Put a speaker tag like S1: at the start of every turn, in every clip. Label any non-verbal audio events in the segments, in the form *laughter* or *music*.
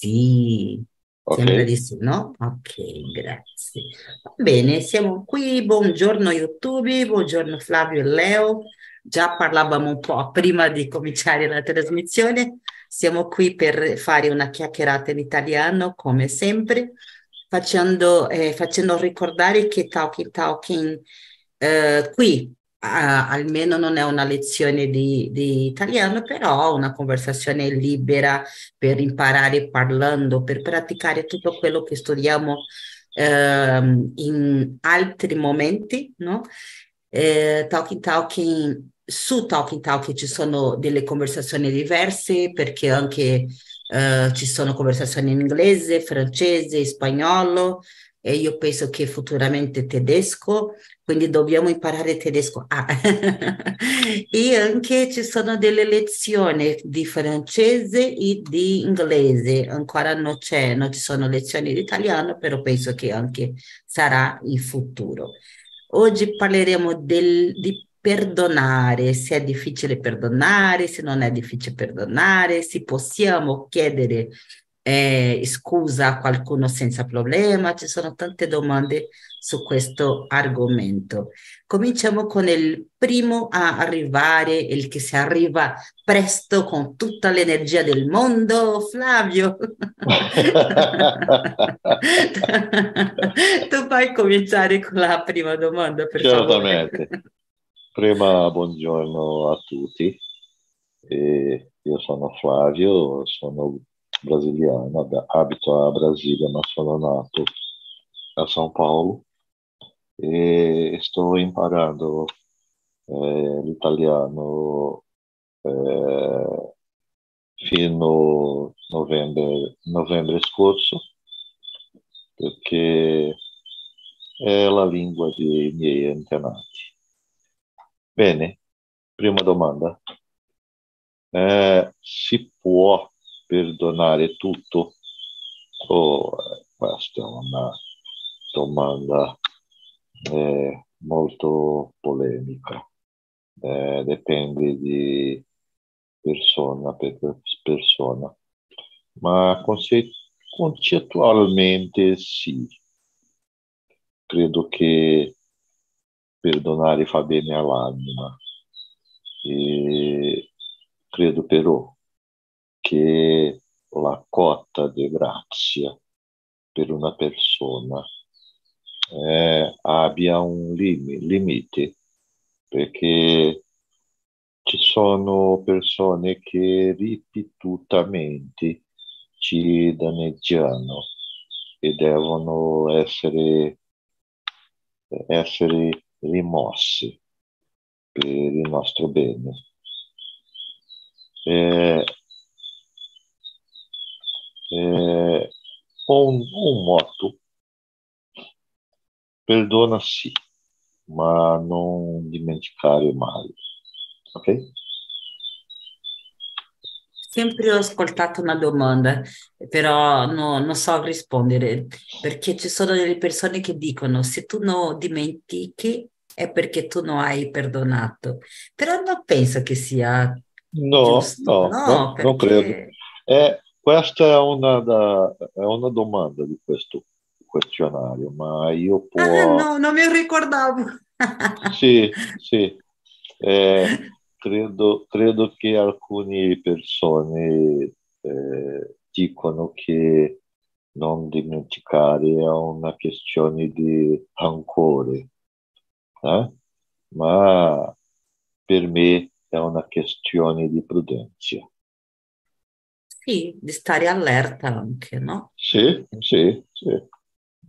S1: Sì, sembra di sì, no? Ok, grazie. Va bene, siamo qui. Buongiorno YouTube, buongiorno Flavio e Leo. Già parlavamo un po' prima di cominciare la trasmissione. Siamo qui per fare una chiacchierata in italiano, come sempre, facendo, eh, facendo ricordare che Talking Talking eh, qui ah, almeno non è una lezione di, di italiano, però una conversazione libera per imparare parlando, per praticare tutto quello che studiamo ehm, in altri momenti, no? Eh, talking Talking, su Talking Talking ci sono delle conversazioni diverse perché anche eh, ci sono conversazioni in inglese, francese, spagnolo e io penso che futuramente tedesco, quindi dobbiamo imparare tedesco. Ah. *laughs* e anche ci sono delle lezioni di francese e di inglese, ancora non c'è, non ci sono lezioni di italiano, però penso che anche sarà in futuro. Oggi parleremo del, di perdonare, se è difficile perdonare, se non è difficile perdonare, se possiamo chiedere eh, scusa a qualcuno senza problema, ci sono tante domande su questo argomento. Cominciamo con il primo a arrivare, il che si arriva presto con tutta l'energia del mondo, Flavio. *laughs* tu puoi cominciare con la prima domanda, per
S2: Certamente.
S1: favore.
S2: Prima buongiorno a tutti. E io sono Flavio, sono brasiliano, ab- abito a Brasília, ma sono nato a São Paulo e sto imparando eh, l'italiano eh, fino a novembre, novembre scorso perché è la lingua dei miei antenati. Bene, prima domanda. Eh, si può perdonare tutto? Oh, eh, questa è una domanda eh, molto polemica. Eh, dipende di persona per persona, ma conce- concettualmente sì. Credo che perdonare fa bene all'anima. E credo però che la quota di grazia per una persona eh, abbia un lim- limite, perché ci sono persone che ripetutamente ci danneggiano e devono essere, essere rimosse per il nostro bene. Eh, eh, un, un motto, perdona sì, ma non dimenticare mai. Ok?
S1: Sempre ho ascoltato una domanda, però no- non so rispondere, perché ci sono delle persone che dicono se tu non dimentichi è perché tu non hai perdonato, però non penso che sia
S2: No,
S1: giusto,
S2: no,
S1: no,
S2: no, non credo.
S1: perché...
S2: Eh, questa è una, da- è una domanda di questo questionario, ma io
S1: Ah,
S2: può...
S1: no, non mi ricordavo. *laughs*
S2: Sì, sì. Eh, credo, credo che alcune persone eh, dicono che non dimenticare è una questione di rancore, eh? ma per me è una questione di prudenza.
S1: Sì, di stare allerta anche, no?
S2: Sì, sì, sì.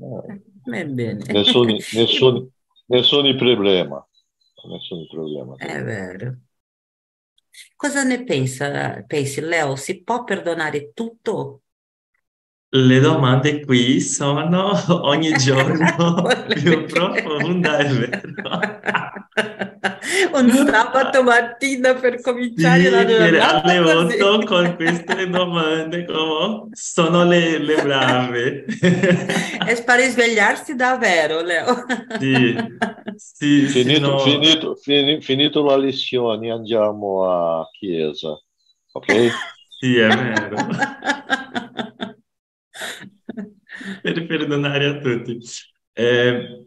S2: Eh,
S1: Va bene.
S2: nessun, nessun, nessun problema. Nessun problema.
S1: È vero. Cosa ne pensa, pensi, Leo? Si può perdonare tutto?
S3: Le domande qui sono ogni *laughs* giorno più profonda, è vero. *laughs* *laughs*
S1: Un sabato mattina per cominciare
S3: Sì,
S1: la giornata
S3: alle
S1: così.
S3: 8 con queste domande, come sono le, le brave. *laughs*
S1: È per risvegliarsi davvero, Leo.
S3: Sì, sì, sì,
S2: Finito,
S3: no.
S2: finito, fini- finito la lezione andiamo a chiesa, ok? *laughs*
S3: Sì, è vero. per perdonare a tutti. Eh,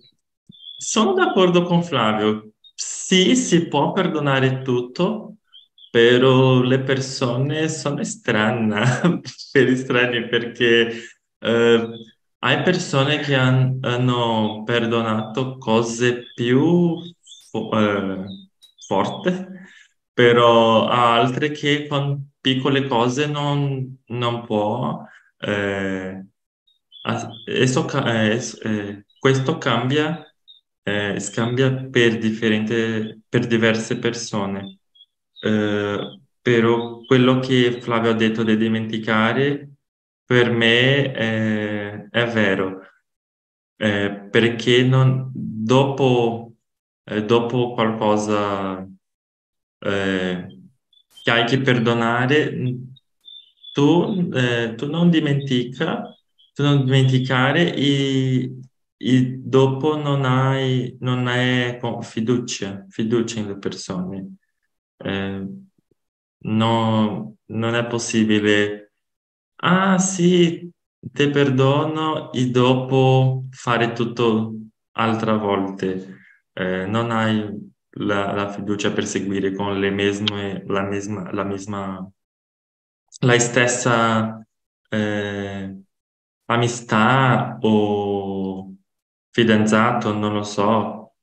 S3: sono d'accordo con Flavio. Sì, si può perdonare tutto, però le persone sono strane, *laughs* per strane perché eh, hai persone che han- hanno perdonato cose più fo- eh, forti, però altre che con piccole cose non, non può. eh, eso eh, eh, questo cambia, eh, scambia per per diverse persone. Eh, però quello che Flavio ha detto di dimenticare, per me eh, è vero, Eh, perché non- dopo, eh, dopo qualcosa eh, che hai che perdonare, tu, eh, tu non dimentica, tu non dimenticare e, e dopo non hai, non hai fiducia, fiducia nelle persone. Eh, no, non è possibile. Ah, sì, ti perdono e dopo fare tutto altre volte. Eh, non hai la, la fiducia per seguire con le mesme, la mesma, la mesma, la stessa eh, amistà o fidanzato, non lo so,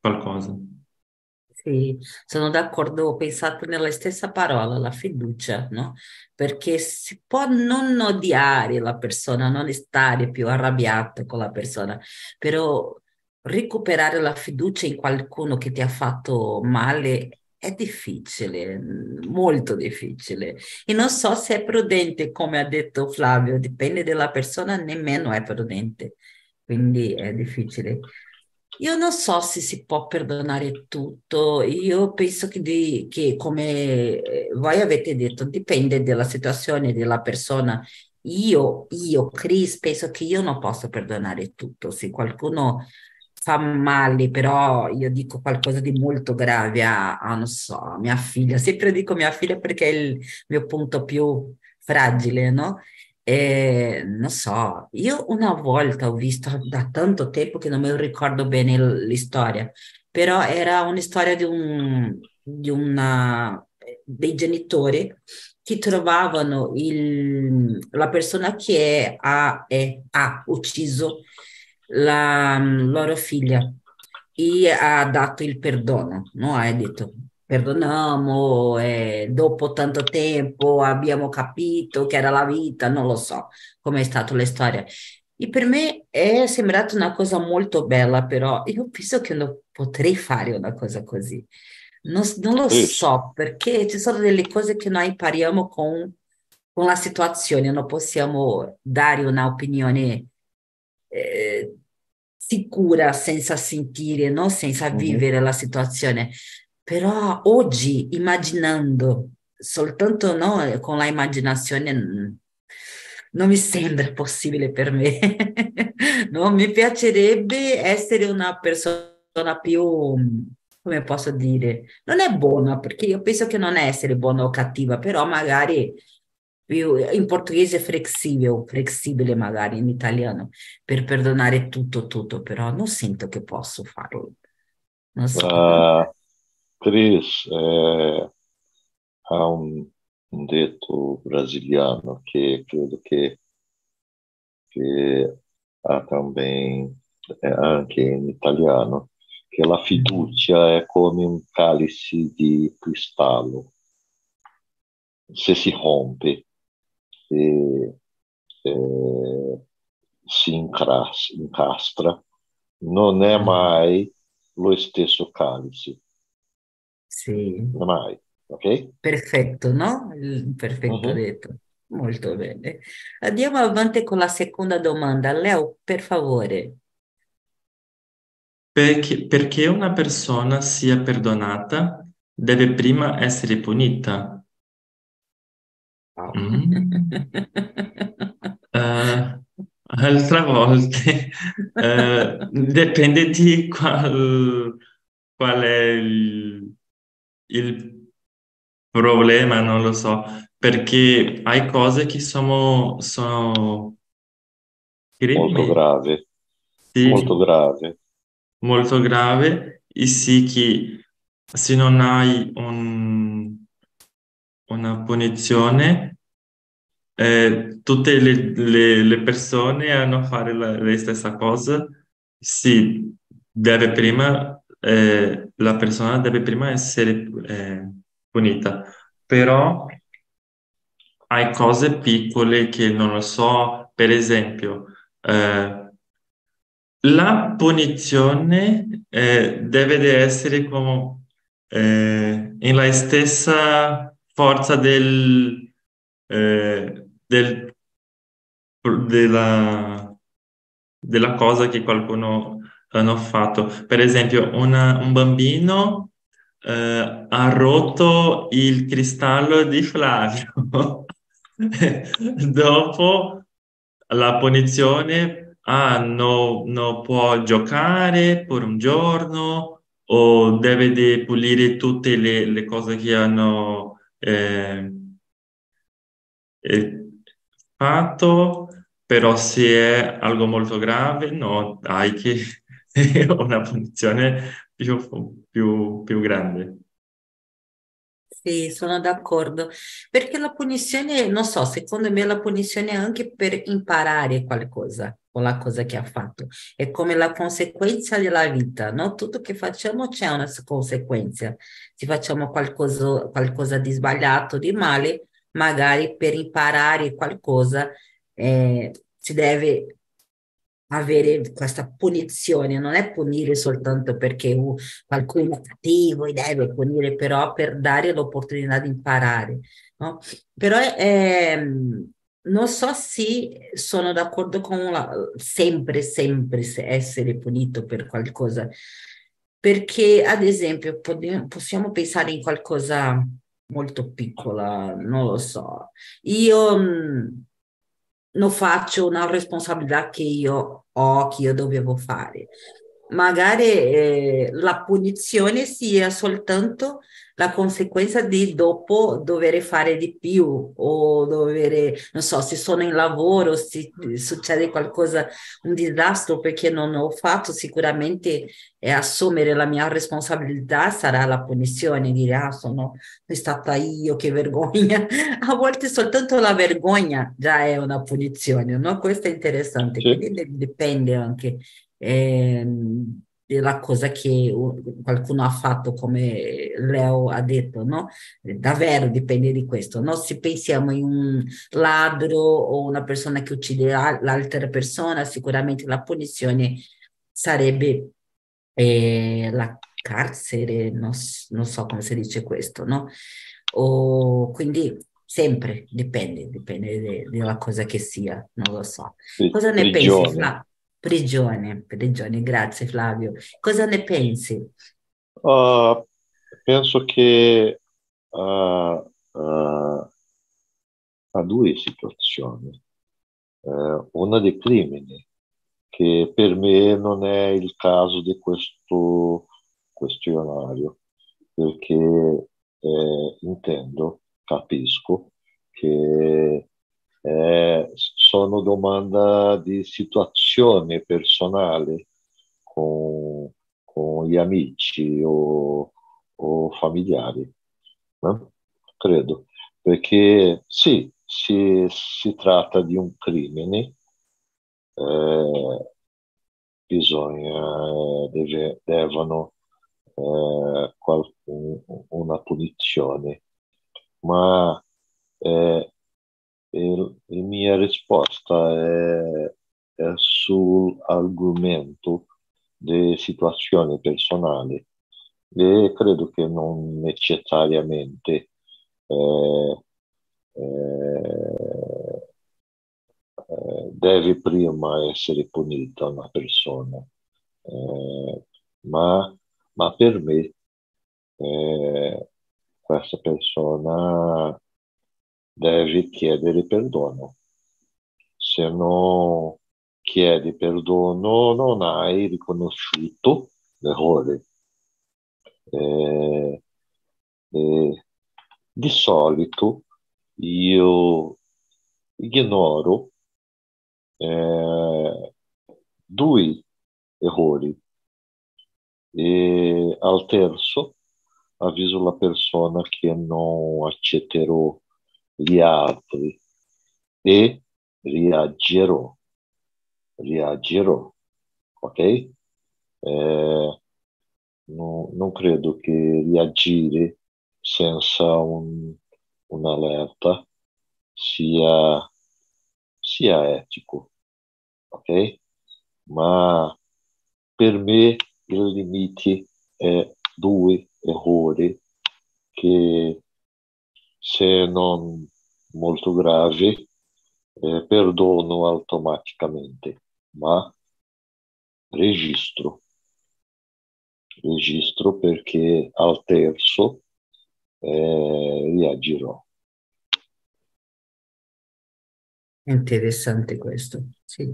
S3: qualcosa.
S1: Sì, sono d'accordo, ho pensato nella stessa parola, la fiducia, no? Perché si può non odiare la persona, non stare più arrabbiato con la persona, però recuperare la fiducia in qualcuno che ti ha fatto male è difficile, molto difficile. E non so se è prudente, come ha detto Flavio, dipende dalla persona, nemmeno è prudente, quindi è difficile. Io non so se si può perdonare tutto, io penso che, di- che come eh, voi avete detto, dipende dalla situazione della persona. Io, io, Chris, penso che io non posso perdonare tutto. Se qualcuno fa male, però io dico qualcosa di molto grave a, a, non so, a mia figlia, sempre dico mia figlia perché è il mio punto più fragile, no? E, non so, io una volta ho visto da tanto tempo che non lo ricordo bene l'istoria, però era una storia di un, di una, dei genitori che trovavano il- la persona che ha, è- ha ucciso la loro figlia e ha dato il perdono, no? Ha detto perdoniamo, e dopo tanto tempo abbiamo capito che era la vita, non lo so come è stata la storia. E per me è sembrata una cosa molto bella, però io penso che non potrei fare una cosa così. Non, non lo so, perché ci sono delle cose che noi impariamo con, con la situazione, non possiamo dare un'opinione eh, sicura senza sentire, no? Senza
S2: mhm.
S1: vivere la situazione. Però oggi, immaginando, soltanto no, con la immaginazione, mm, non mi sembra possibile per me. *laughs* No, mi piacerebbe essere una persona più, come posso dire, non è buona, perché io penso che non è essere buona o cattiva, però magari più, in portoghese flessibile, o flessibile magari in italiano, per perdonare tutto, tutto, però non sento che posso farlo. Non so.
S2: Ah, Cris, eh, há um, um detto brasiliano que credo que, que há também é, anche in italiano, che la fiducia è come un calice di cristallo. Se si rompe e eh, si incras- incastra, non è mai lo stesso calice,
S1: Sì,
S2: non è mai, ok?
S1: perfetto, no? Perfetto
S2: Mhm.
S1: detto. Molto bene. Andiamo avanti con la seconda domanda. Leo, per favore.
S3: Perché, perché una persona sia perdonata deve prima essere punita.
S1: Wow.
S3: Mm. Eh, altre volte eh, dipende di qual, qual è il, il problema, non lo so, perché hai cose che sono, sono
S2: molto grave,
S3: sì,
S2: molto grave.
S3: molto grave e sì che se non hai un, una punizione, eh, tutte le, le, le persone hanno a fare la, la stessa cosa. Sì, deve prima, eh, la persona deve prima essere eh, punita, però hai cose piccole che non lo so, per esempio, eh, la punizione eh, deve essere come eh, nella stessa forza del, eh, del- della, della cosa che qualcuno hanno fatto. Per esempio, una- un bambino eh, ha rotto il cristallo di Flavio. *laughs* Dopo la punizione, ah, no, non può giocare per un giorno o deve de pulire tutte le, le cose che hanno eh, eh, fatto, però se è algo molto grave, no, hai che *laughs* una punizione più, più, più grande.
S1: Sì, sono d'accordo. Perché la punizione, non so, secondo me la punizione è anche per imparare qualcosa con la cosa che ha fatto. È come la conseguenza della vita, no? Tutto che facciamo c'è una conseguenza. Se facciamo qualcosa, qualcosa di sbagliato, di male, magari per imparare qualcosa eh, si deve avere questa punizione, non è punire soltanto perché uh, qualcuno è cattivo e deve punire, però per dare l'opportunità di imparare. No? Però eh, non so se sono d'accordo con la, sempre, sempre essere punito per qualcosa, perché ad esempio possiamo pensare in qualcosa molto piccola, non lo so. Io mh, non faccio una responsabilità che io ho, che io dovevo fare. Magari eh, la punizione sia soltanto la conseguenza di dopo dover fare di più o dover, non so, se sono in lavoro, se succede qualcosa, un disastro perché non ho fatto, sicuramente è assumere la mia responsabilità sarà la punizione, dire ah sono stata io, che vergogna. *laughs* A volte soltanto la vergogna già è una punizione, no? Questo è interessante,
S2: Sì.
S1: quindi dipende anche. Eh, della cosa che qualcuno ha fatto, come Leo ha detto, no? Davvero dipende di questo, no? Se pensiamo in un ladro o una persona che uccide l'altra persona, sicuramente la punizione sarebbe eh, la carcere, non, non, so come si dice questo, no? O, quindi sempre dipende, dipende dalla cosa che sia, non lo so. Cosa ne pensi, Flavio? Prigione, prigione, grazie Flavio. Cosa ne pensi?
S2: Uh, penso che uh, uh, ha due situazioni. una dei crimini, che per me non è il caso di questo questionario, perché eh, intendo, capisco che eh, sono domande di situazione personale con, con gli amici o, o familiari, no? credo, perché sì, si, si tratta di un crimine, eh, bisogna, deve, devono eh, qualcun, una punizione, ma eh, la mia risposta è, è sull'argomento di situazioni personali e credo che non necessariamente eh, eh, deve prima essere punita una persona, eh, ma, ma, per me eh, questa persona deve chiedere perdono. Se non chiedi perdono non hai riconosciuto l'errore. Eh, eh, di solito io ignoro eh, due errori. E al terzo avviso la persona che non accetterò gli altri e reagirò. Reagirò, ok? Eh, no, non credo che reagire senza un, un'allerta sia, sia etico, ok? Ma per me il limite è due errori che se non molto gravi eh, perdono automaticamente, ma registro. Registro perché al terzo eh, reagirò.
S1: Interessante questo, sì.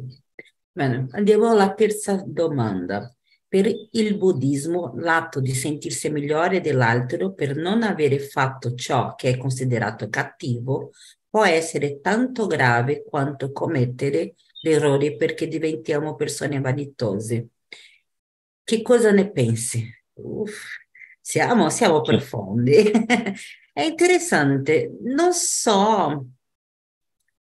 S1: Bene, andiamo alla terza domanda. Per il buddismo, l'atto di sentirsi migliore dell'altro per non avere fatto ciò che è considerato cattivo può essere tanto grave quanto commettere l'errore perché diventiamo persone vanitose. Che cosa ne pensi? Uff, siamo, siamo profondi. *laughs* è interessante. Non so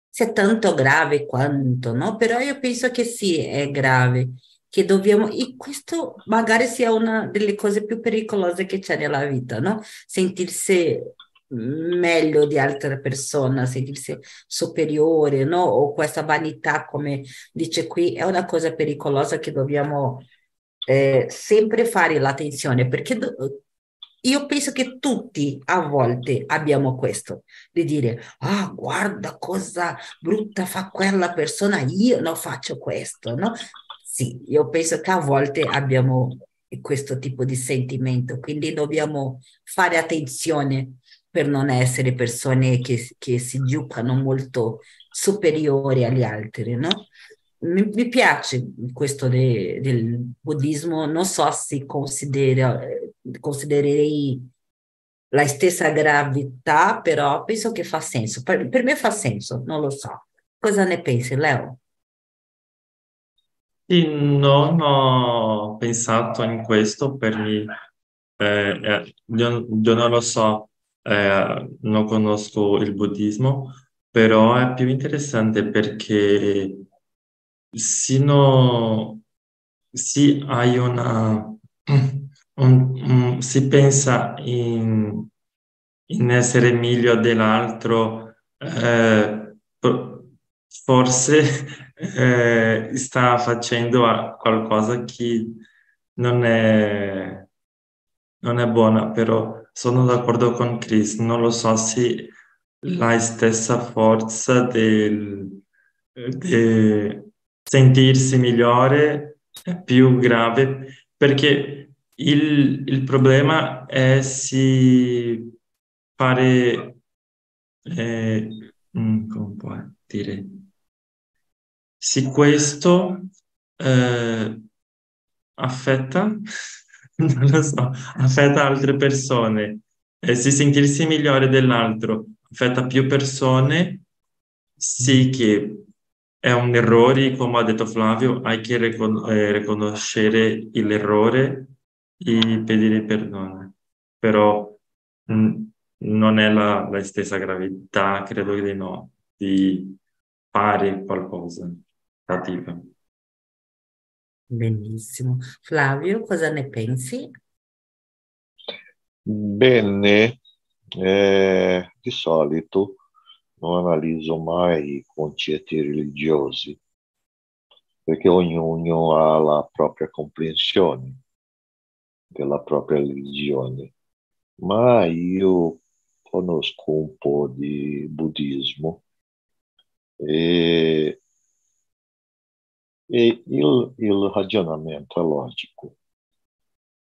S1: se è tanto grave quanto, no? Però io penso che sì, è grave che dobbiamo, e questo magari sia una delle cose più pericolose che c'è nella vita, no? Sentirsi meglio di altre persone, sentirsi superiore, no? O questa vanità, come dice qui, è una cosa pericolosa che dobbiamo eh, sempre fare l'attenzione, perché do- io penso che tutti a volte abbiamo questo, di dire, ah, guarda cosa brutta fa quella persona, io non faccio questo, no? Sì, io penso che a volte abbiamo questo tipo di sentimento, quindi dobbiamo fare attenzione per non essere persone che, che si giudicano molto superiori agli altri, no? Mi, mi piace questo de, del buddismo, non so se considera, considererei la stessa gravità, però penso che fa senso. Per, per me fa senso, non lo so. Cosa ne pensi, Leo?
S3: Non ho pensato in questo per me, eh, eh, io, io non lo so, eh, non conosco il buddismo, però è più interessante perché sino, se hai una, *clears throat* un, un, si pensa in, in essere meglio dell'altro, eh, forse *laughs* eh, sta facendo qualcosa che non è, non è buona, però sono d'accordo con Chris, non lo so se la stessa forza del, de sentirsi migliore è più grave perché il, il problema è si fare eh, mm, come può dire se questo eh, affetta, *laughs* non lo so, affetta altre persone, e se sentirsi migliore dell'altro. Affetta più persone, sì che è un errore, come ha detto Flavio, hai che ricon- eh, riconoscere l'errore e pedire perdono. Però mh, mm, non è la, la stessa gravità, credo di no, di fare qualcosa fatica.
S1: Benissimo. Flavio, cosa ne pensi?
S2: Bene, eh, di solito non analizzo mai i concetti religiosi, perché ognuno ha la propria comprensione della propria religione, ma io conosco un po' di buddismo e e il, il è logico,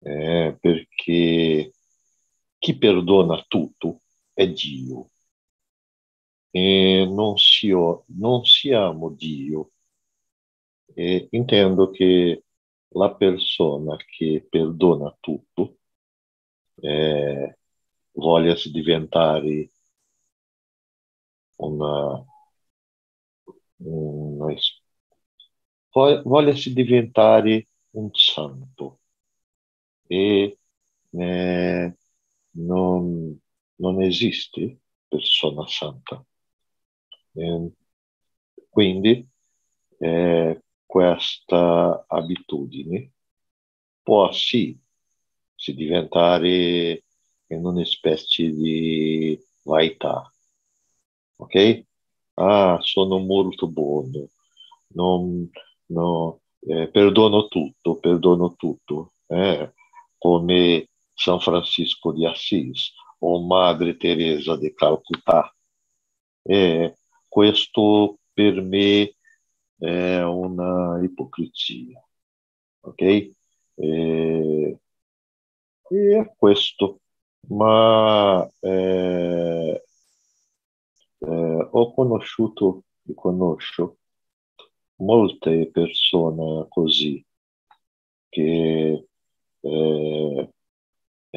S2: é, perché chi perdona tutto è Dio. E non, si, non siamo Dio. E intendo che la persona che perdona tutto eh, voglia diventare una, una voglia-se diventare un santo e eh, non, non, esiste persona santa. Eh, quindi eh, questa abitudine può sì, sì diventare in una specie di vaità, ok? Ah, sono molto buono, non, no, eh, perdono tutto, perdono tutto, eh, come San Francisco di Assis o Madre Teresa di Calcutta. Eh, questo per me è una ipocrisia, ok? E, e è questo, ma eh, eh, ho conosciuto e conosco molte persone così che eh,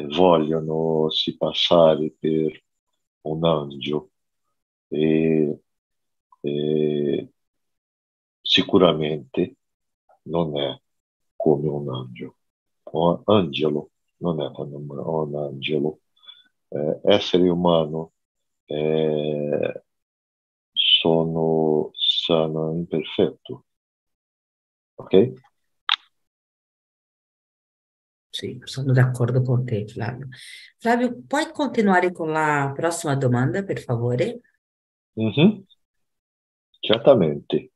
S2: vogliono si passare per un angelo e, e sicuramente non è come un angelo. Un angelo non è come un angelo. Eh, essere umano eh, sono sono imperfetto. Ok?
S1: Sì, sono d'accordo con te, Flavio. Flavio, puoi continuare con la prossima domanda, per favore?
S2: Mm-hmm. Certamente.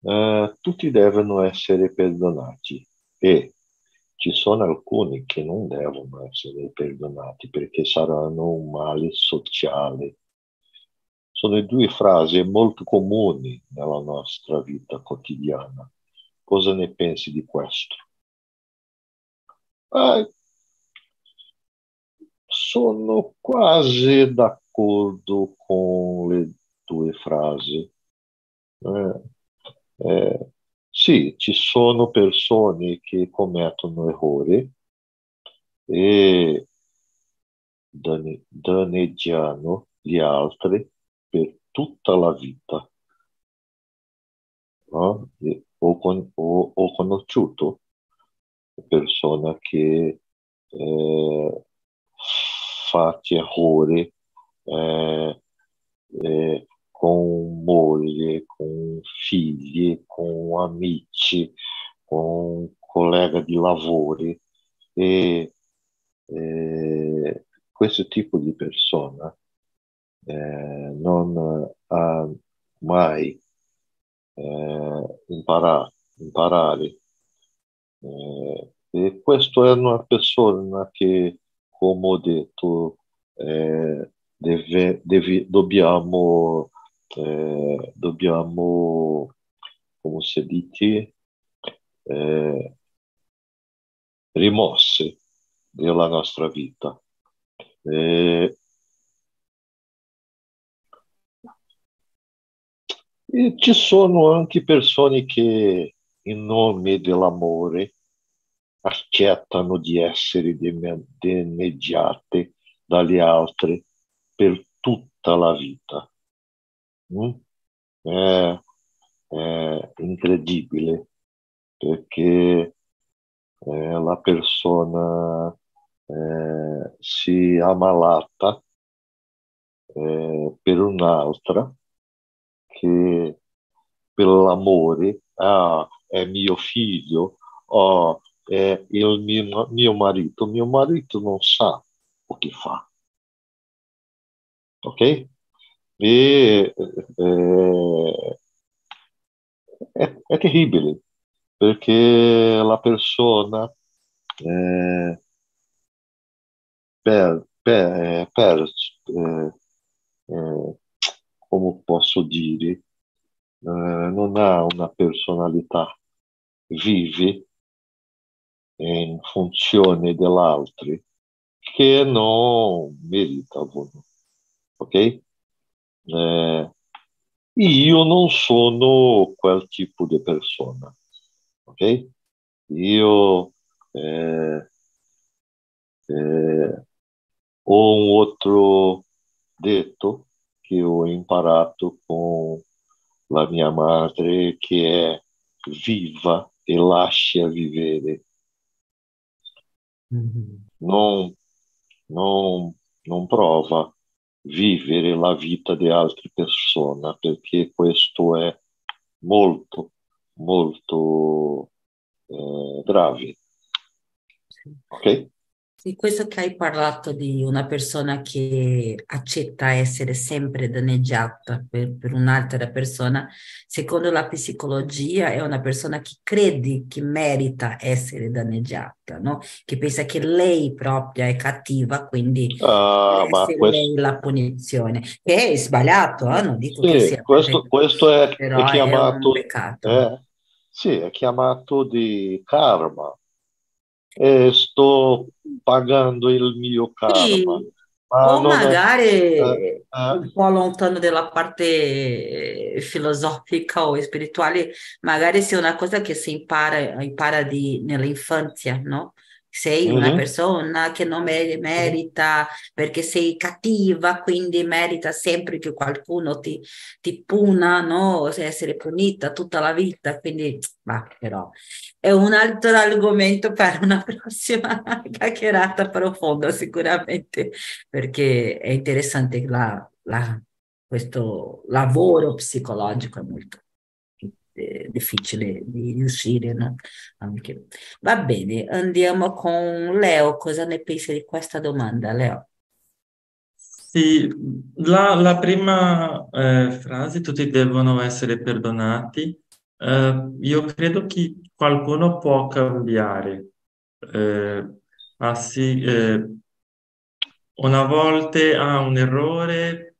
S2: Uh, tutti devono essere perdonati e ci sono alcuni che non devono essere perdonati perché saranno un male sociale sono due frasi molto comuni nella nostra vita quotidiana. Cosa ne pensi di questo? Eh, sono quasi d'accordo con le due frasi. Eh, eh, sì, ci sono persone che commettono errori e danneggiano gli altri tutta la vita. No? Ho, con, ho, ho, conosciuto persone che eh, fatti errori eh, eh, con moglie, con figli, con amici, con colleghi di lavoro e eh, questo tipo di persona eh, non ha mai eh, imparato, imparare. Eh, e questa è una persona che, come ho detto, eh, deve, deve, dobbiamo, eh, dobbiamo, come si dice, eh, rimosse della nostra vita. Eh, E ci sono anche persone che, in nome dell'amore, accettano di essere danneggiate dagli altri per tutta la vita. Mm? È, è, incredibile perché eh, la persona eh, si ammalata eh, per un'altra che per l'amore, ah, è mio figlio, oh, è il mio, mio marito, mio marito non sa o che fa. Ok? E eh, è, è, terribile perché la persona eh, per, per, per eh, eh come posso dire, eh, non ha una personalità, vive in funzione dell'altro che non meritano. Ok? Eh, io non sono quel tipo di persona. Ok? Io eh, eh, ho un altro detto che ho imparato con la mia madre che è viva e lascia vivere.
S1: Mhm.
S2: Non, non, non prova vivere la vita di altre persone perché questo è molto, molto eh, grave.
S1: Sì.
S2: Ok?
S1: Sì, questo che hai parlato di una persona che accetta essere sempre danneggiata per, per un'altra persona, secondo la psicologia è una persona che crede che merita essere danneggiata, no? Che pensa che lei propria è cattiva, quindi
S2: Ah,
S1: deve
S2: questo,
S1: lei la punizione. Che è sbagliato, eh? Non dico che
S2: sì,
S1: sia
S2: questo,
S1: perfetto,
S2: questo è, è
S1: è
S2: chiamato,
S1: peccato.
S2: eh, sì, è chiamato di karma. E sto pagando il mio karma,
S1: Sì,
S2: ma
S1: o
S2: non è...
S1: magari
S2: eh, eh,
S1: un po' lontano dalla parte eh, filosofica o spirituale, magari sia una cosa che si impara, impara di, nell'infanzia, no? Sei una
S2: mhm,
S1: persona che non mer- merita perché sei cattiva, quindi merita sempre che qualcuno ti, ti puna, no? Essere punita tutta la vita, quindi, ma però è un altro argomento per una *laughs* prossima chiacchierata profonda, sicuramente perché è interessante la, la- questo lavoro psicologico, è molto eh, difficile di riuscire, no? Anche. Va bene, andiamo con Leo. Cosa ne pensi di questa domanda, Leo?
S3: Sì, la, la prima eh, frase, tutti devono essere perdonati, eh, io credo che qualcuno può cambiare. Eh, ah sì, eh, una volta ha un errore,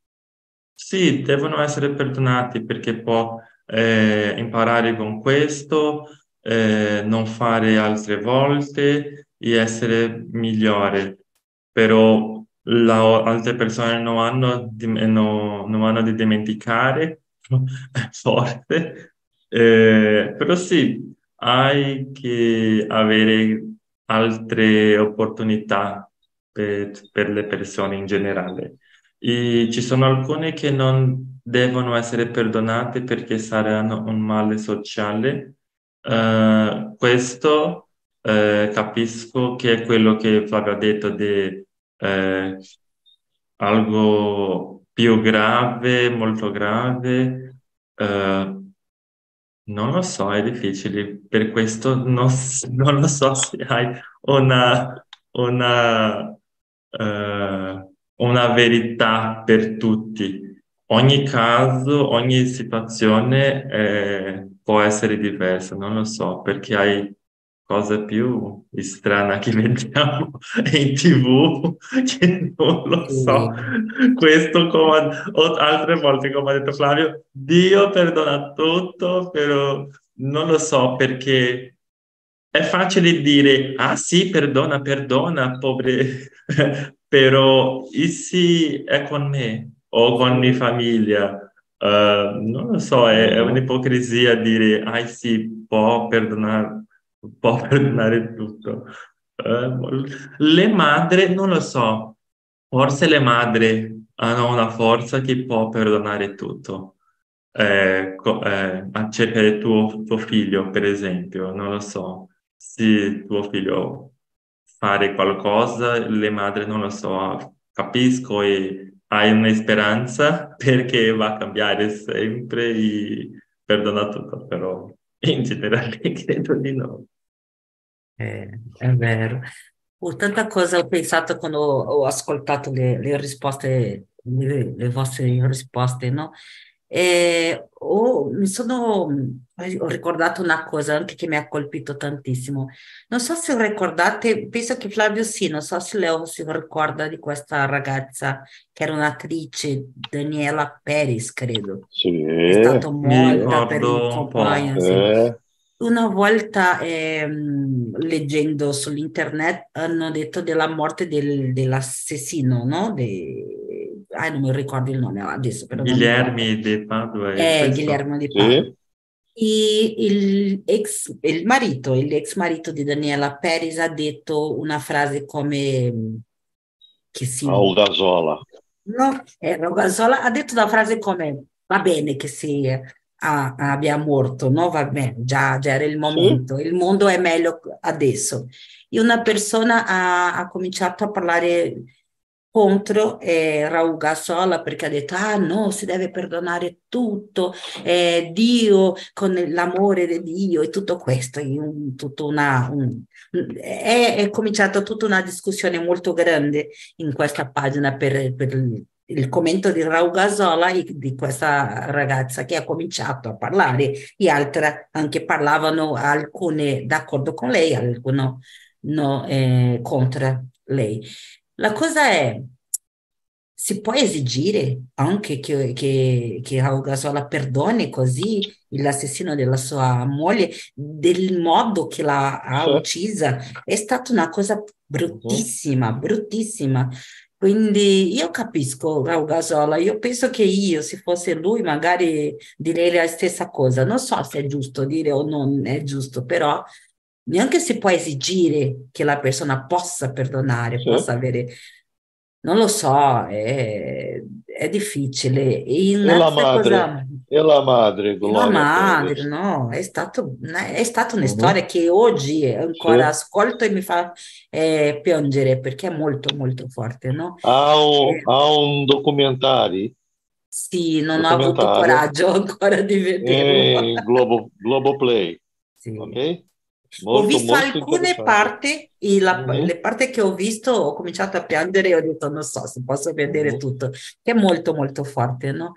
S3: sì, devono essere perdonati perché può eh, imparare con questo, eh, non fare altre volte e essere migliore. Però la- altre persone non hanno, no- non hanno di dimenticare, *laughs* forte. Eh, però sì, hai che avere altre opportunità per per le persone in generale. E ci sono alcune che non devono essere perdonate perché saranno un male sociale. Eh, questo eh, capisco che è quello che Flavio ha detto di eh, algo più grave, molto grave. Non lo so, è difficile. Per questo non, non lo so se hai una, una, una verità per tutti. Ogni caso, ogni situazione, eh, può essere diversa, non lo so, perché hai cose più strane che *laughs* vediamo in TV *laughs* che non lo so.
S1: Sì,
S3: Questo, come, altre volte, come ha detto Flavio, Dio perdona tutto, però non lo so perché è facile dire, ah sì, perdona, perdona, pobre, *laughs* però se è con me o con mia famiglia? Eh, non lo so, è, è un'ipocrisia dire, ah sì, può perdonare, può *laughs* perdonare tutto. Eh, le madri, non lo so, forse le madri hanno una forza che può perdonare tutto. Eh, co- eh, accettare tuo, tuo figlio, per esempio, non lo so, se tuo figlio fare qualcosa, le madri non lo so, capisco e hai una speranza *laughs* perché va a cambiare sempre e perdona tutto, però in generale *laughs* credo di no.
S1: eh, è vero. Oh, tanta cosa ho pensato quando ho, ascoltato le, le risposte, le, le vostre risposte, no? E ho, mi sono, ho ricordato una cosa anche che mi ha colpito tantissimo. Non so se ricordate, penso che Flavio sì, non so se Leo si ricorda di questa ragazza che era un'attrice, Daniela Peris, credo.
S2: Sì,
S1: È stata
S3: Mi
S1: molta per un compliance.
S2: eh,
S1: Una volta ehm, leggendo sull'internet hanno detto della morte del- dell'assassino, no? De... Ah, non mi ricordo il nome adesso, però non mi ricordo.
S3: Guilherme de Padua è
S1: È
S3: questo?
S1: Guillermo di Padova.
S2: sì,
S1: il ex, il marito, l'ex marito di Daniela Peris ha detto una frase come mm, che si
S2: Ugasola.
S1: No, eh, Rogazola ha detto una frase come va bene che si ah, abbia morto, no? Va bene, già, già era il momento, sì. il mondo è meglio adesso. E una persona ha, ha cominciato a parlare contro eh, Raul Gassola perché ha detto ah no si deve perdonare tutto eh, Dio con l'amore di Dio e tutto questo un, tutto una, un, è, è cominciata tutta una discussione molto grande in questa pagina per, per il commento di Raul Gasola di questa ragazza che ha cominciato a parlare. E altre anche parlavano alcune d'accordo con lei alcune no, eh, contro lei la cosa è si può esigere anche che, che, che Raul Gasola perdoni così l'assassino della sua moglie del modo che l'ha uccisa è stata una cosa bruttissima, bruttissima. Quindi io capisco Raul Gasola, io penso che io, se fosse lui, magari direi la stessa cosa. Non so se è giusto dire o non è giusto, però neanche si può esigere che la persona possa perdonare, sì. possa avere... Non lo so, è, è difficile.
S2: E, la madre, cosa... e la madre,
S1: la madre, no, è, stato, è stata una uh-huh. storia che oggi ancora sì. ascolto e mi fa eh, piangere perché è molto, molto forte, no?
S2: Ha un, eh, ha un documentario?
S1: Sì, non ho avuto coraggio *laughs* ancora di vederlo.
S2: Globo, Globoplay, sì. ok?
S1: Molto, ho visto alcune parti, la, mm-hmm. le parti che ho visto ho cominciato a piangere e ho detto non so se posso vedere mm-hmm. tutto, che è molto molto forte, no?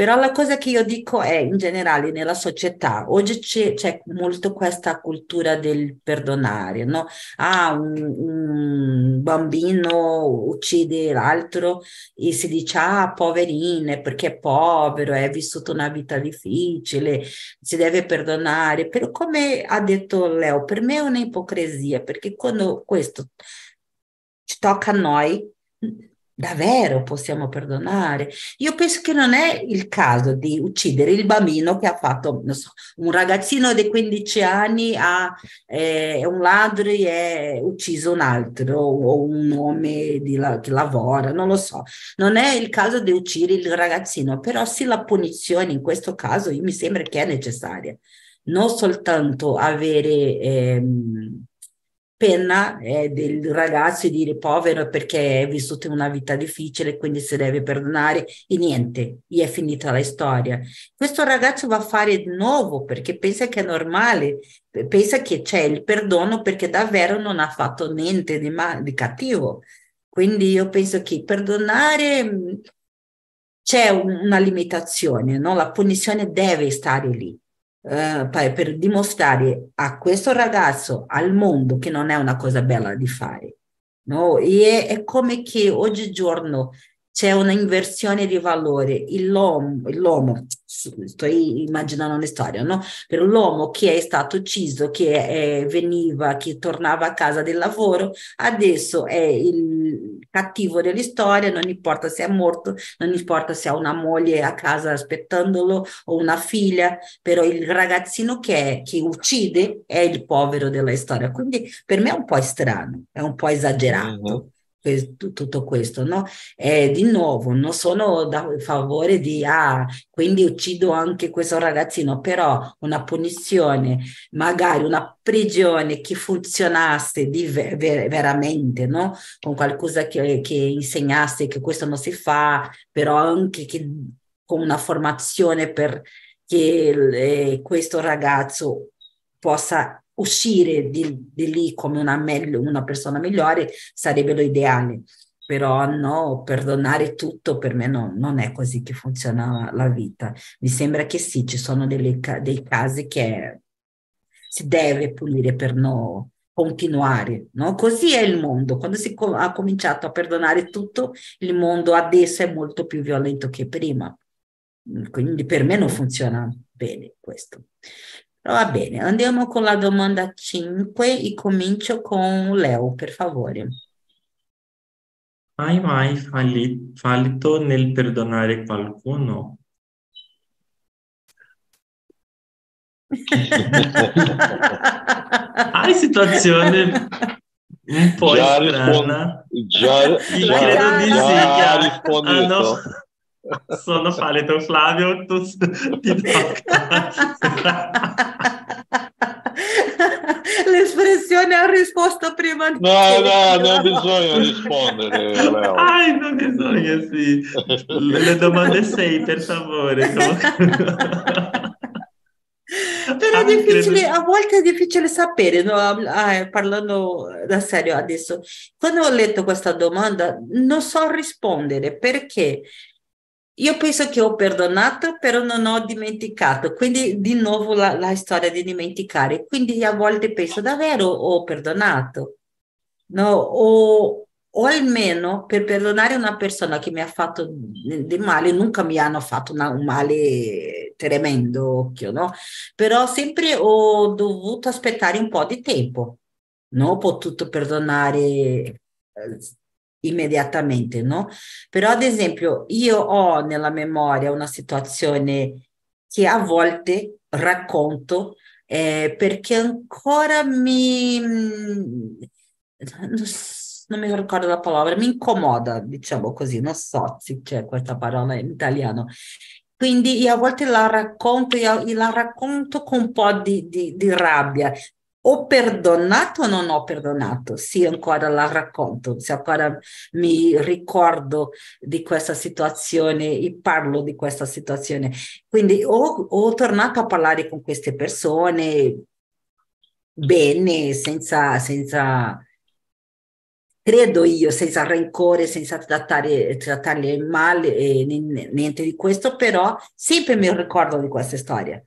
S1: Però la cosa che io dico è, in generale, nella società, oggi c'è, c'è molto questa cultura del perdonare, no? Ah, un, un, bambino uccide l'altro e si dice, ah, poverine, perché è povero, è vissuto una vita difficile, si deve perdonare. Però come ha detto Leo, per me è un'ipocrisia, perché quando questo ci tocca a noi, Davvero possiamo perdonare? Io penso che non è il caso di uccidere il bambino che ha fatto, non so, un ragazzino di 15 anni ha, eh, un ladro e ha ucciso un altro o un uomo la, che lavora, non lo so. Non è il caso di uccidere il ragazzino, però sì la punizione in questo caso mi sembra che è necessaria. Non soltanto avere... Ehm, pena eh, del ragazzo e dire povero perché è vissuto una vita difficile, quindi si deve perdonare e niente, gli è finita la storia. Questo ragazzo va a fare di nuovo perché pensa che è normale, pensa che c'è il perdono perché davvero non ha fatto niente di, ma- di cattivo. Quindi io penso che perdonare c'è una limitazione, no? la punizione deve stare lì eh, per dimostrare a questo ragazzo, al mondo, che non è una cosa bella di fare. No? E è, come che oggigiorno c'è una inversione di valore. L'uomo, l'uomo, sto immaginando una storia, no? Per l'uomo che è stato ucciso, che è, veniva, che tornava a casa del lavoro, adesso è il cattivo della storia, non importa se è morto, non importa se ha una moglie a casa aspettandolo o una figlia, però il ragazzino che, è, che uccide è il povero della storia. Quindi per me è un po' strano, è un po' esagerato. Tutto questo, no? E di nuovo, non sono da favore di, ah, quindi uccido anche questo ragazzino, però una punizione, magari una prigione che funzionasse di ver- veramente, no? Con qualcosa che, che insegnasse che questo non si fa, però anche che, con una formazione per che eh, questo ragazzo possa uscire di, di lì come una, meglio, una persona migliore sarebbe lo ideale però no, perdonare tutto per me no, non è così che funziona la vita. Mi sembra che sì, ci sono delle, dei casi che si deve pulire per non continuare, no? Così è il mondo. Quando si ha cominciato a perdonare tutto, il mondo adesso è molto più violento che prima. Quindi per me non funziona bene questo. Va bene, andiamo con la domanda 5 e comincio con Leo, per favore.
S3: Hai mai falli- fallito nel perdonare qualcuno? *laughs* Hai situazioni un po'
S2: Già
S3: strana?
S2: già,
S3: Io
S2: già,
S3: credo di sì,
S2: già
S3: che
S2: risposto.
S3: hanno, Sono Faleto Flavio, tu *laughs* ti tocca.
S1: L'espressione ha risposto prima di
S2: No, no, non bisogna rispondere, Leo.
S3: Ai, non bisogna, sì. Le, domande sei, per favore.
S1: Però è
S3: Ah,
S1: difficile, a volte è difficile sapere, no? Ah, eh, parlando da serio adesso. Quando ho letto questa domanda, non so rispondere perché io penso che ho perdonato, però non ho dimenticato. Quindi, di nuovo, la, la storia di dimenticare. Quindi, a volte penso, davvero ho perdonato? No? O, o almeno per perdonare una persona che mi ha fatto di male, nunca mi hanno fatto una- un male tremendo, occhio, no? Però sempre ho dovuto aspettare un po' di tempo. Non ho potuto perdonare eh, immediatamente, no? Però, ad esempio, io ho nella memoria una situazione che a volte racconto eh, perché ancora mi... Non s- non mi ricordo la parola, mi incomoda, diciamo così, non so se c'è questa parola in italiano. Quindi io a volte la racconto, io la racconto con un po' di, di- di rabbia. Ho perdonato o non ho perdonato? Sì, ancora la racconto, se ancora mi ricordo di questa situazione e parlo di questa situazione. Quindi ho, ho tornato a parlare con queste persone bene, senza, senza, credo io, senza rancore, senza trattare, trattarli male, e ni- niente di questo, però sempre mi ricordo di questa storia.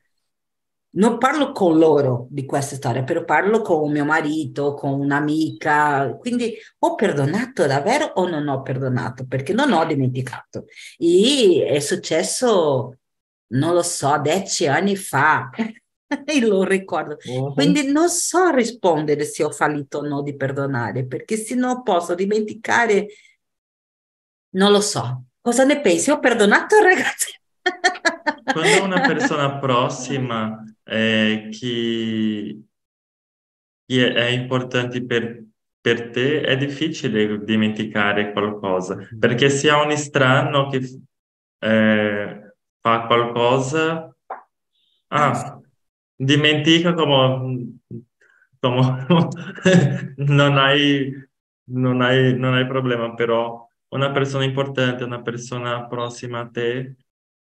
S1: Non parlo con loro di questa storia, però parlo con mio marito, con un'amica, quindi ho perdonato davvero o non ho perdonato? Perché non ho dimenticato. E è successo, non lo so, dieci anni fa, io *laughs* lo ricordo.
S2: Mhm.
S1: Quindi non so rispondere se ho fallito o no di perdonare, perché se non posso dimenticare, non lo so. Cosa ne pensi? Ho perdonato, ragazzi? *laughs*
S3: Quando una persona prossima eh, che, che è importante per, per te, è difficile dimenticare qualcosa, perché se è un estraneo che eh, fa qualcosa, ah, dimentica come, come *laughs* non hai, non hai, non hai problema, però una persona importante, una persona prossima a te,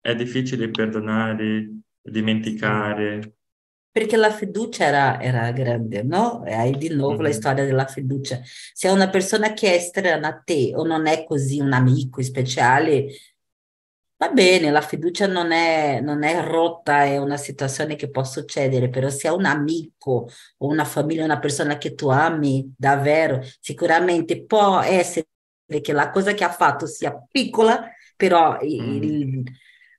S3: è difficile perdonare, dimenticare.
S1: Perché la fiducia era, era grande, no? E hai di nuovo la
S3: Mhm.
S1: storia della fiducia. Se è una persona che è estranea a te o non è così un amico speciale, va bene, la fiducia non è, non è rotta, è una situazione che può succedere, però se è un amico o una famiglia, una persona che tu ami davvero, sicuramente può essere che la cosa che ha fatto sia piccola, però
S3: Mm.
S1: il,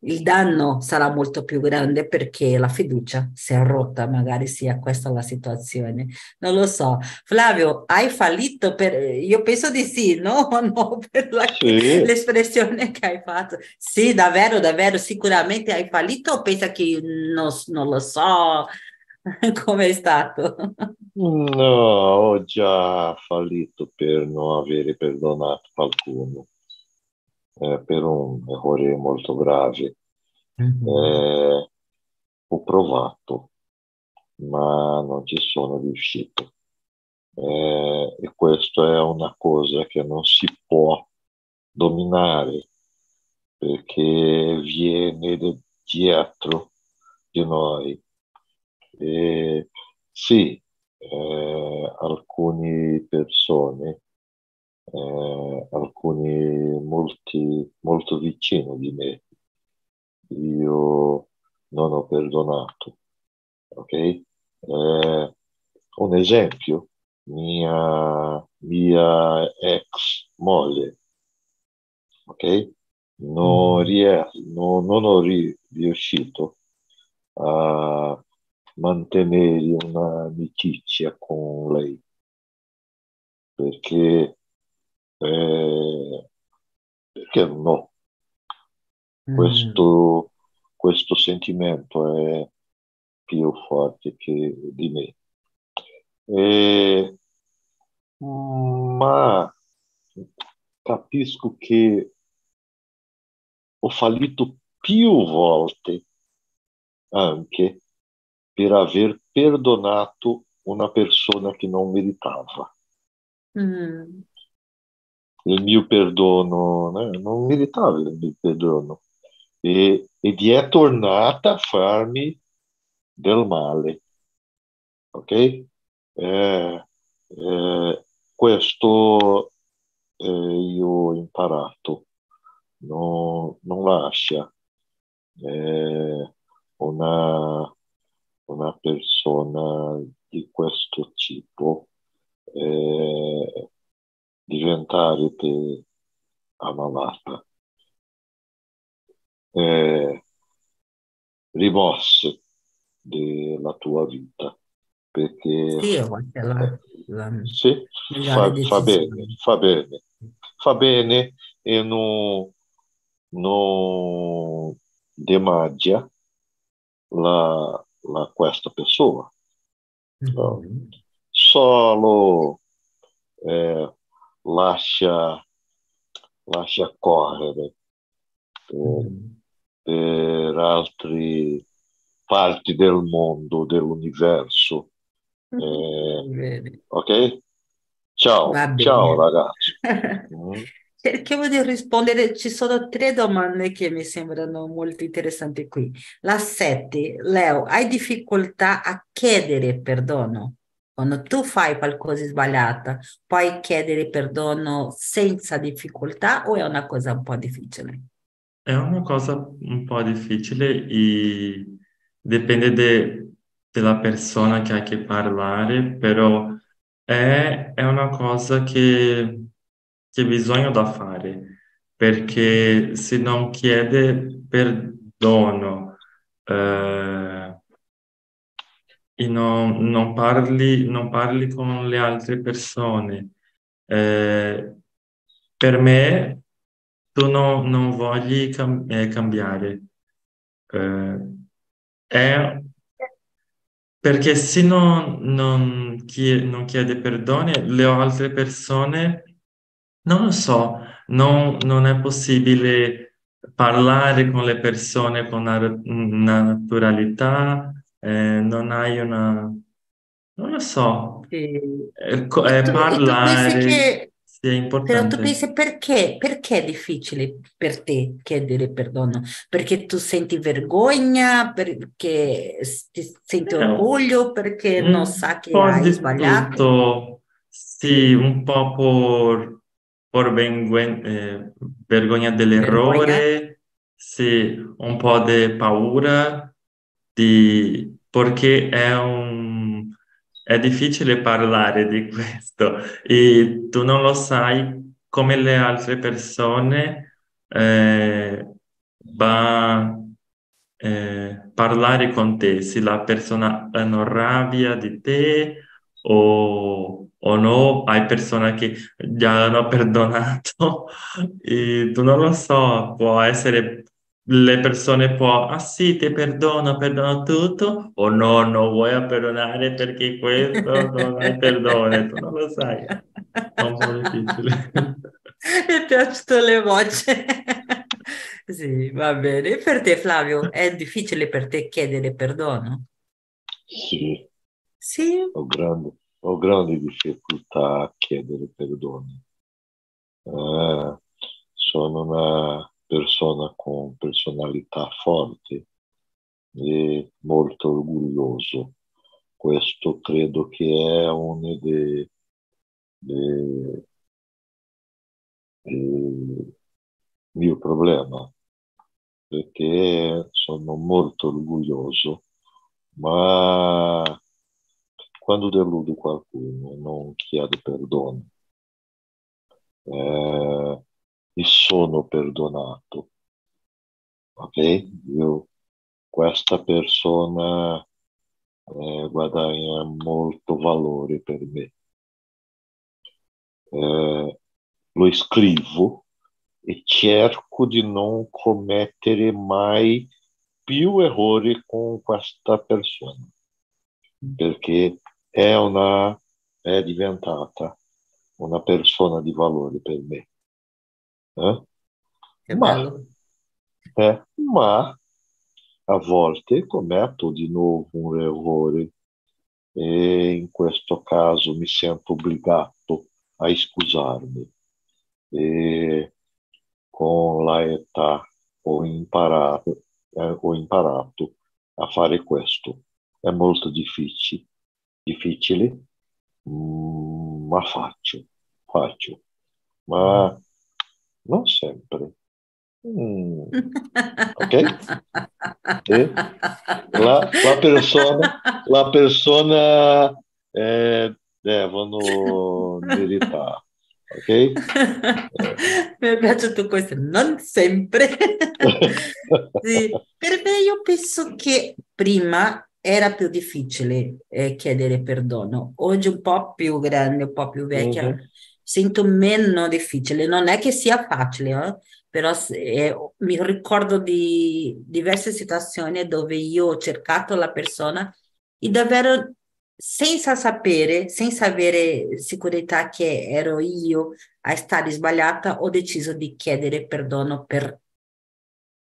S1: il danno sarà molto più grande perché la fiducia si è rotta, magari sia questa la situazione. Non lo so. Flavio, hai fallito per... Io penso di sì, no? *laughs* No, per la-
S2: Sì.
S1: l'espressione che hai fatto. Sì, davvero, davvero, sicuramente hai fallito o pensa che non, non lo so *laughs* come è stato?
S2: No, ho già fallito per non avere perdonato qualcuno eh, per un errore molto grave. Eh, ho provato, ma non ci sono riuscito. Eh, e questo è una cosa che non si può dominare perché viene de- dietro di noi. E sì, eh, alcune persone, eh, alcuni molti, molto vicino di me, io non ho perdonato, ok? Eh, un esempio, mia, mia ex moglie, ok? Non, ries- no- non ho ri- riuscito a mantenere un'amicizia con lei perché, eh, perché no, questo, questo sentimento è più forte che di me. E- ma capisco che ho fallito più volte anche per aver perdonato una persona che non meritava. Mm. Il mio perdono, né? non meritava il mio perdono. E, ed è tornata a farmi del male. Ok? Eh, eh, questo eh, io ho imparato. Non, non lascia eh, una, una persona di questo tipo eh, diventare te ammalata. Eh, rimosse della tua vita perché
S1: sì, la,
S2: la, sì, fa, fa, bene, fa bene, fa bene e non, non demagia la, la, questa persona. Mm-hmm. Solo eh, lascia, lascia correre per, mm-hmm. per altre parti del mondo, dell'universo. Mm-hmm. Eh, ok? Ciao, ciao ragazzi. *laughs*
S1: mm. Cerchiamo di rispondere, ci sono tre domande che mi sembrano molto interessanti qui. La sette, Leo, hai difficoltà a chiedere perdono? Quando tu fai qualcosa di sbagliata, puoi chiedere perdono senza difficoltà o è una cosa un po' difficile?
S3: È una cosa un po' difficile e dipende de, della persona che hai che parlare, però è, è una cosa che che bisogno da fare, perché se non chiede perdono eh, non, non, parli, non parli con le altre persone, eh, per me tu no, non vogli cam- eh, cambiare. Eh, è perché se non, non, chiede, non chiede perdono, le altre persone non lo so, non, non è possibile parlare con le persone con una naturalità, eh, non hai una... non lo so,
S1: Sì.
S3: eh, co- eh,
S1: tu, e
S3: parlare
S1: che,
S3: sia
S1: però tu
S3: importante.
S1: pensi perché, perché è difficile per te chiedere perdono? Perché tu senti vergogna, perché s- ti senti
S3: Eh,
S1: orgoglio, perché non sa che
S3: po'
S1: hai
S3: di
S1: sbagliato?
S3: tutto, sì, un po' por, por eh, vergogna
S1: Vergogna?
S3: dell'errore, sì, un po' di paura, di, perché è un, è difficile parlare di questo. E tu non lo sai come le altre persone eh, va eh, parlare con te, se la persona hanno rabbia di te o, o no, hai persone che già hanno *laughs* perdonato. E tu non lo so, può essere le persone può, ah sì, ti perdono, perdono tutto, o no, non vuoi perdonare perché questo non hai perdono, tu non lo sai, è un po' difficile. *laughs*
S1: Mi piacciono le voci. *laughs* Sì, va bene. E per te, Flavio, è difficile per te chiedere perdono?
S2: Sì,
S1: Sì?
S2: ho grandi, ho grandi difficoltà a chiedere perdono. Eh, sono una persona con personalità forte e molto orgoglioso. Questo credo che è uno dei, dei, dei miei problemi, perché sono molto orgoglioso, ma quando deludo qualcuno non chiedo perdono. Eh, e sono perdonato. Ok? Io, questa persona eh, guadagna molto valore per me. Eh, lo scrivo e cerco di non commettere mai più errori con questa persona, perché è, una, è diventata una persona di valore per me. Eh?
S1: Che
S2: Ma. É, ma a volte commetto di nuovo un errore e in questo caso mi sento obbligato a scusarmi. E con la età ho imparato, eh, ho imparato a fare questo. È molto difficile, difficile mm, ma faccio, faccio, ma non sempre. Mm. *laughs* Ok? E la, la persona, la persona eh, devono meritare. Ok?
S1: Mi piace tutto questo, non sempre. *laughs* sì. Per me io penso che prima era più difficile eh, chiedere perdono, oggi un po' più grande, un po' più vecchia, mm-hmm. Sento meno difficile. Non è che sia facile, eh? però eh, mi ricordo di diverse situazioni dove io ho cercato la persona e davvero senza sapere, senza avere sicurezza che ero io a stare sbagliata, ho deciso di chiedere perdono per,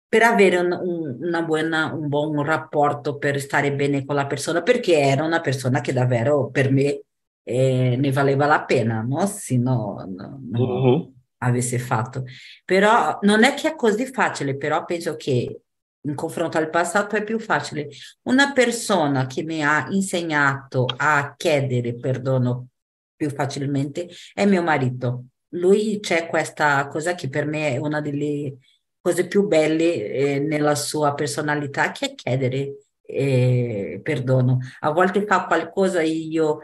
S1: per avere un, buona, un buon rapporto, per stare bene con la persona, perché era una persona che davvero per me eh, ne valeva la pena, no? Se no, no, no. Uh-huh avesse fatto. Però non è che è così facile, però penso che in confronto al passato è più facile. Una persona che mi ha insegnato a chiedere perdono più facilmente è mio marito. Lui c'è questa cosa che per me è una delle cose più belle eh, nella sua personalità, che è chiedere eh, perdono. A volte fa qualcosa e io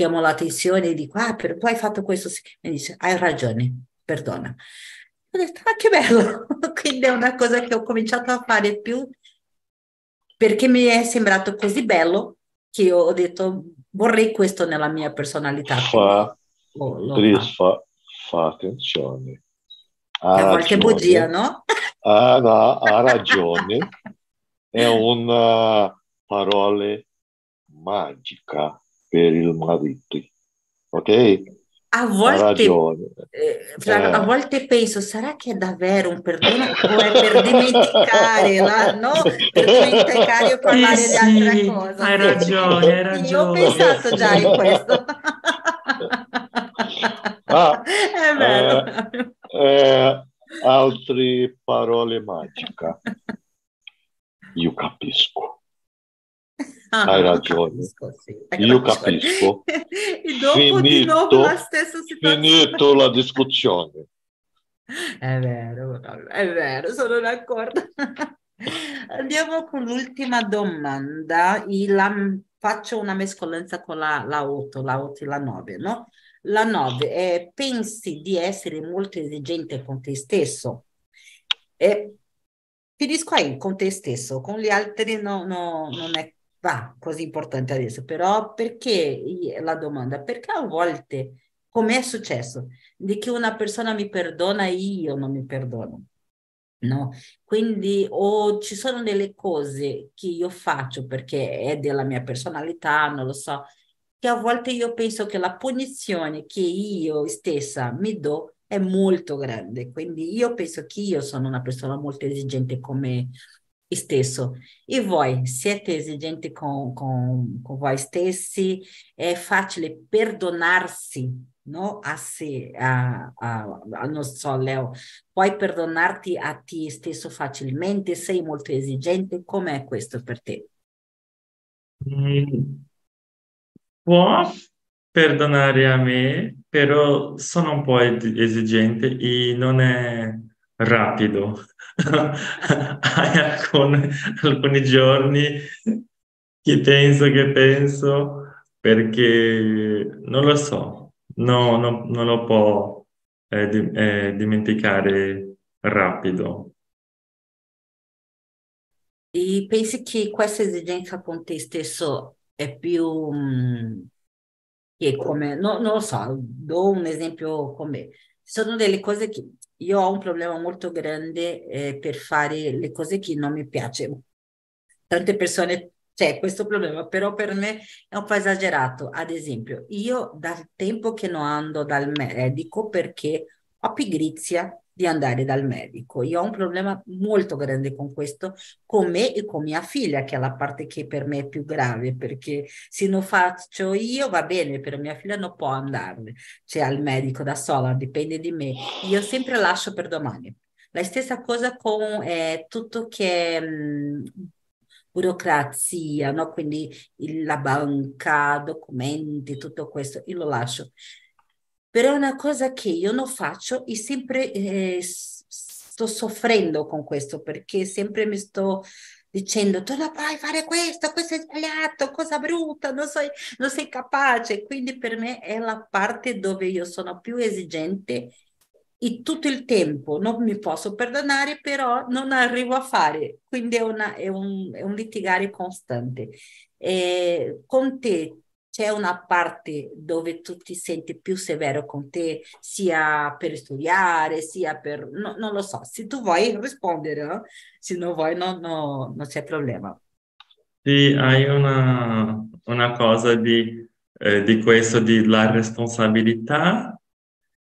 S1: chiamo l'attenzione e dico, ah, per tu hai fatto questo. Mi dice, hai ragione, perdona. Ho detto, ah, che bello! *laughs* Quindi è una cosa che ho cominciato a fare più perché mi è sembrato così bello che io ho detto, vorrei questo nella mia personalità.
S2: Fa, oh, fa, fa attenzione.
S1: Ha a volte bugia, no?
S2: Ah, no, ha ragione. è una parola magica per il marito. Ok?
S1: A volte, eh, Flavio, a eh. volte penso, sarà che è davvero un perdono o è per dimenticare, la, no? Per *laughs* dimenticare o parlare sì, di altre cose.
S3: Hai ragione, hai ragione. Io
S1: ho pensato già in *laughs* questo.
S2: Ah, *laughs* è vero. Eh, eh, altre parole magiche. Io capisco. Ah, Hai ragione. Capisco, sì. Io capisco. *laughs*
S1: e dopo finito, di nuovo la stessa situazione.
S2: Finito la discussione. *laughs*
S1: È vero, è vero, sono d'accordo. *laughs* Andiamo con l'ultima domanda. La, faccio una mescolanza con la, la 8, la 8 e la 9, no? La 9 è pensi di essere molto esigente con te stesso. E finisco qui con te stesso, con gli altri no, no, non è va così importante adesso, però perché la domanda? Perché a volte, come è successo, di che una persona mi perdona e io non mi perdono? No? Quindi o ci sono delle cose che io faccio perché è della mia personalità, non lo so, che a volte io penso che la punizione che io stessa mi do è molto grande. Quindi io penso che io sono una persona molto esigente come stesso. E voi siete esigenti con, con, con voi stessi? È facile perdonarsi no? a sé, a, a, a, non so, Leo, puoi perdonarti a te stesso facilmente? Sei molto esigente? Com'è questo per te?
S3: Può perdonare a me, però sono un po' esigente e non è rapido. *laughs* Hai alcun, alcuni giorni che penso che penso perché non lo so, no, no, non lo può eh, di, eh, dimenticare rapido.
S1: E pensi che questa esigenza con te stesso è più mm, che come, no, non lo so, do un esempio come, sono delle cose che io ho un problema molto grande eh, per fare le cose che non mi piacciono. Tante persone c'è questo problema, però per me è un po' esagerato. Ad esempio, io dal tempo che non ando dal medico perché ho pigrizia di andare dal medico. Io ho un problema molto grande con questo, con me e con mia figlia, che è la parte che per me è più grave, perché se non faccio io va bene, però mia figlia non può andare, cioè al medico da sola, dipende di me. Io sempre lascio per domani. La stessa cosa con eh, tutto che mh, burocrazia, no? quindi il, la banca, documenti, tutto questo, io lo lascio. Però è una cosa che io non faccio e sempre eh, sto soffrendo con questo perché sempre mi sto dicendo tu non puoi fare questo, questo è sbagliato, cosa brutta, non sei, non sei capace. Quindi per me è la parte dove io sono più esigente e tutto il tempo non mi posso perdonare, però non arrivo a fare. Quindi è, una, è, un, è un litigare costante. E con te c'è una parte dove tu ti senti più severo con te, sia per studiare, sia per... No, non lo so, se tu vuoi rispondere, no? se non vuoi no, no, non c'è problema.
S3: Sì, hai una, una cosa di, eh, di questo, di la responsabilità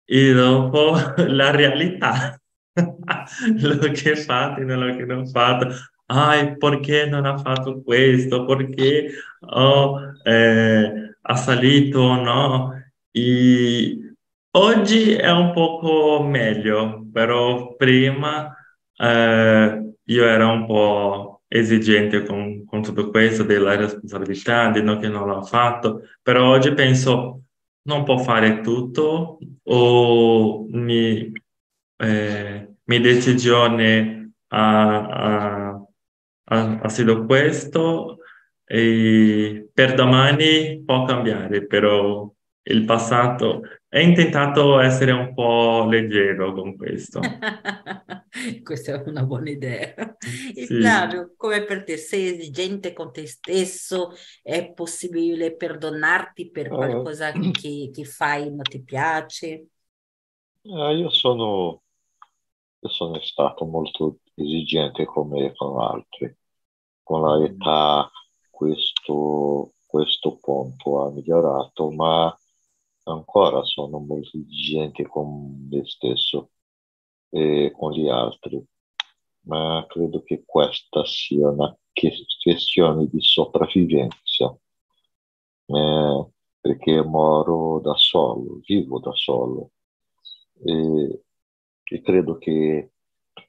S3: e dopo *laughs* la realtà, *laughs* lo che fate quello che non fate. Ai, perché non ha fatto questo? Perché oh, eh, ha salito o no? E oggi è un poco meglio, però prima eh, io ero un po' esigente con, con tutto questo, della responsabilità, di no che non l'ho fatto, però oggi penso non può fare tutto o mi, eh, mi decisione ha, ha, ha, sido questo e per domani può cambiare, però il passato ho intentato essere un po' leggero con questo. *laughs*
S1: Questa è una buona idea. Sì. Flavio, come per te, sei esigente con te stesso? È possibile perdonarti per eh. qualcosa uh, che, che, fai non ti piace?
S2: Uh, io, sono, io sono stato molto esigente con me e con altri. Con l'età questo, questo punto ha migliorato, ma ancora sono molto esigente con me stesso e con gli altri, ma credo che questa sia una questione di sopravvivenza, eh, perché moro da solo, vivo da solo. E, e credo che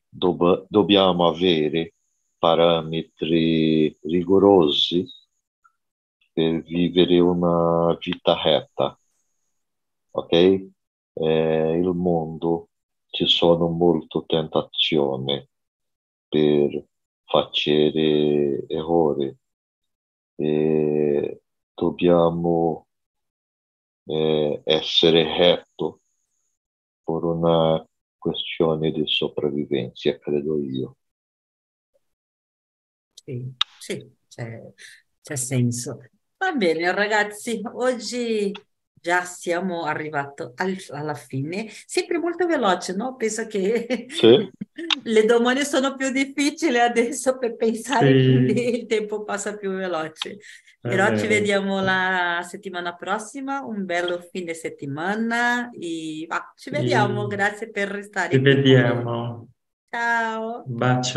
S2: dob- dobbiamo avere parametri rigorosi per vivere una vita retta ok? Eh, il mondo ci sono molte tentazioni per fare errori e dobbiamo eh, essere retto per una questione di sopravvivenza, credo io.
S1: Sì, sì, c'è, c'è senso. Va bene, ragazzi, oggi già siamo arrivati al, alla fine, sempre molto veloce, no? Penso che sì. *laughs* le domande sono più difficili adesso per pensare, sì. quindi il tempo passa più veloce. Però eh. ci vediamo la settimana prossima, un bello fine settimana e ah, ci vediamo, sì. grazie per restare.
S3: Ci vediamo.
S1: Ciao.
S3: Bacio.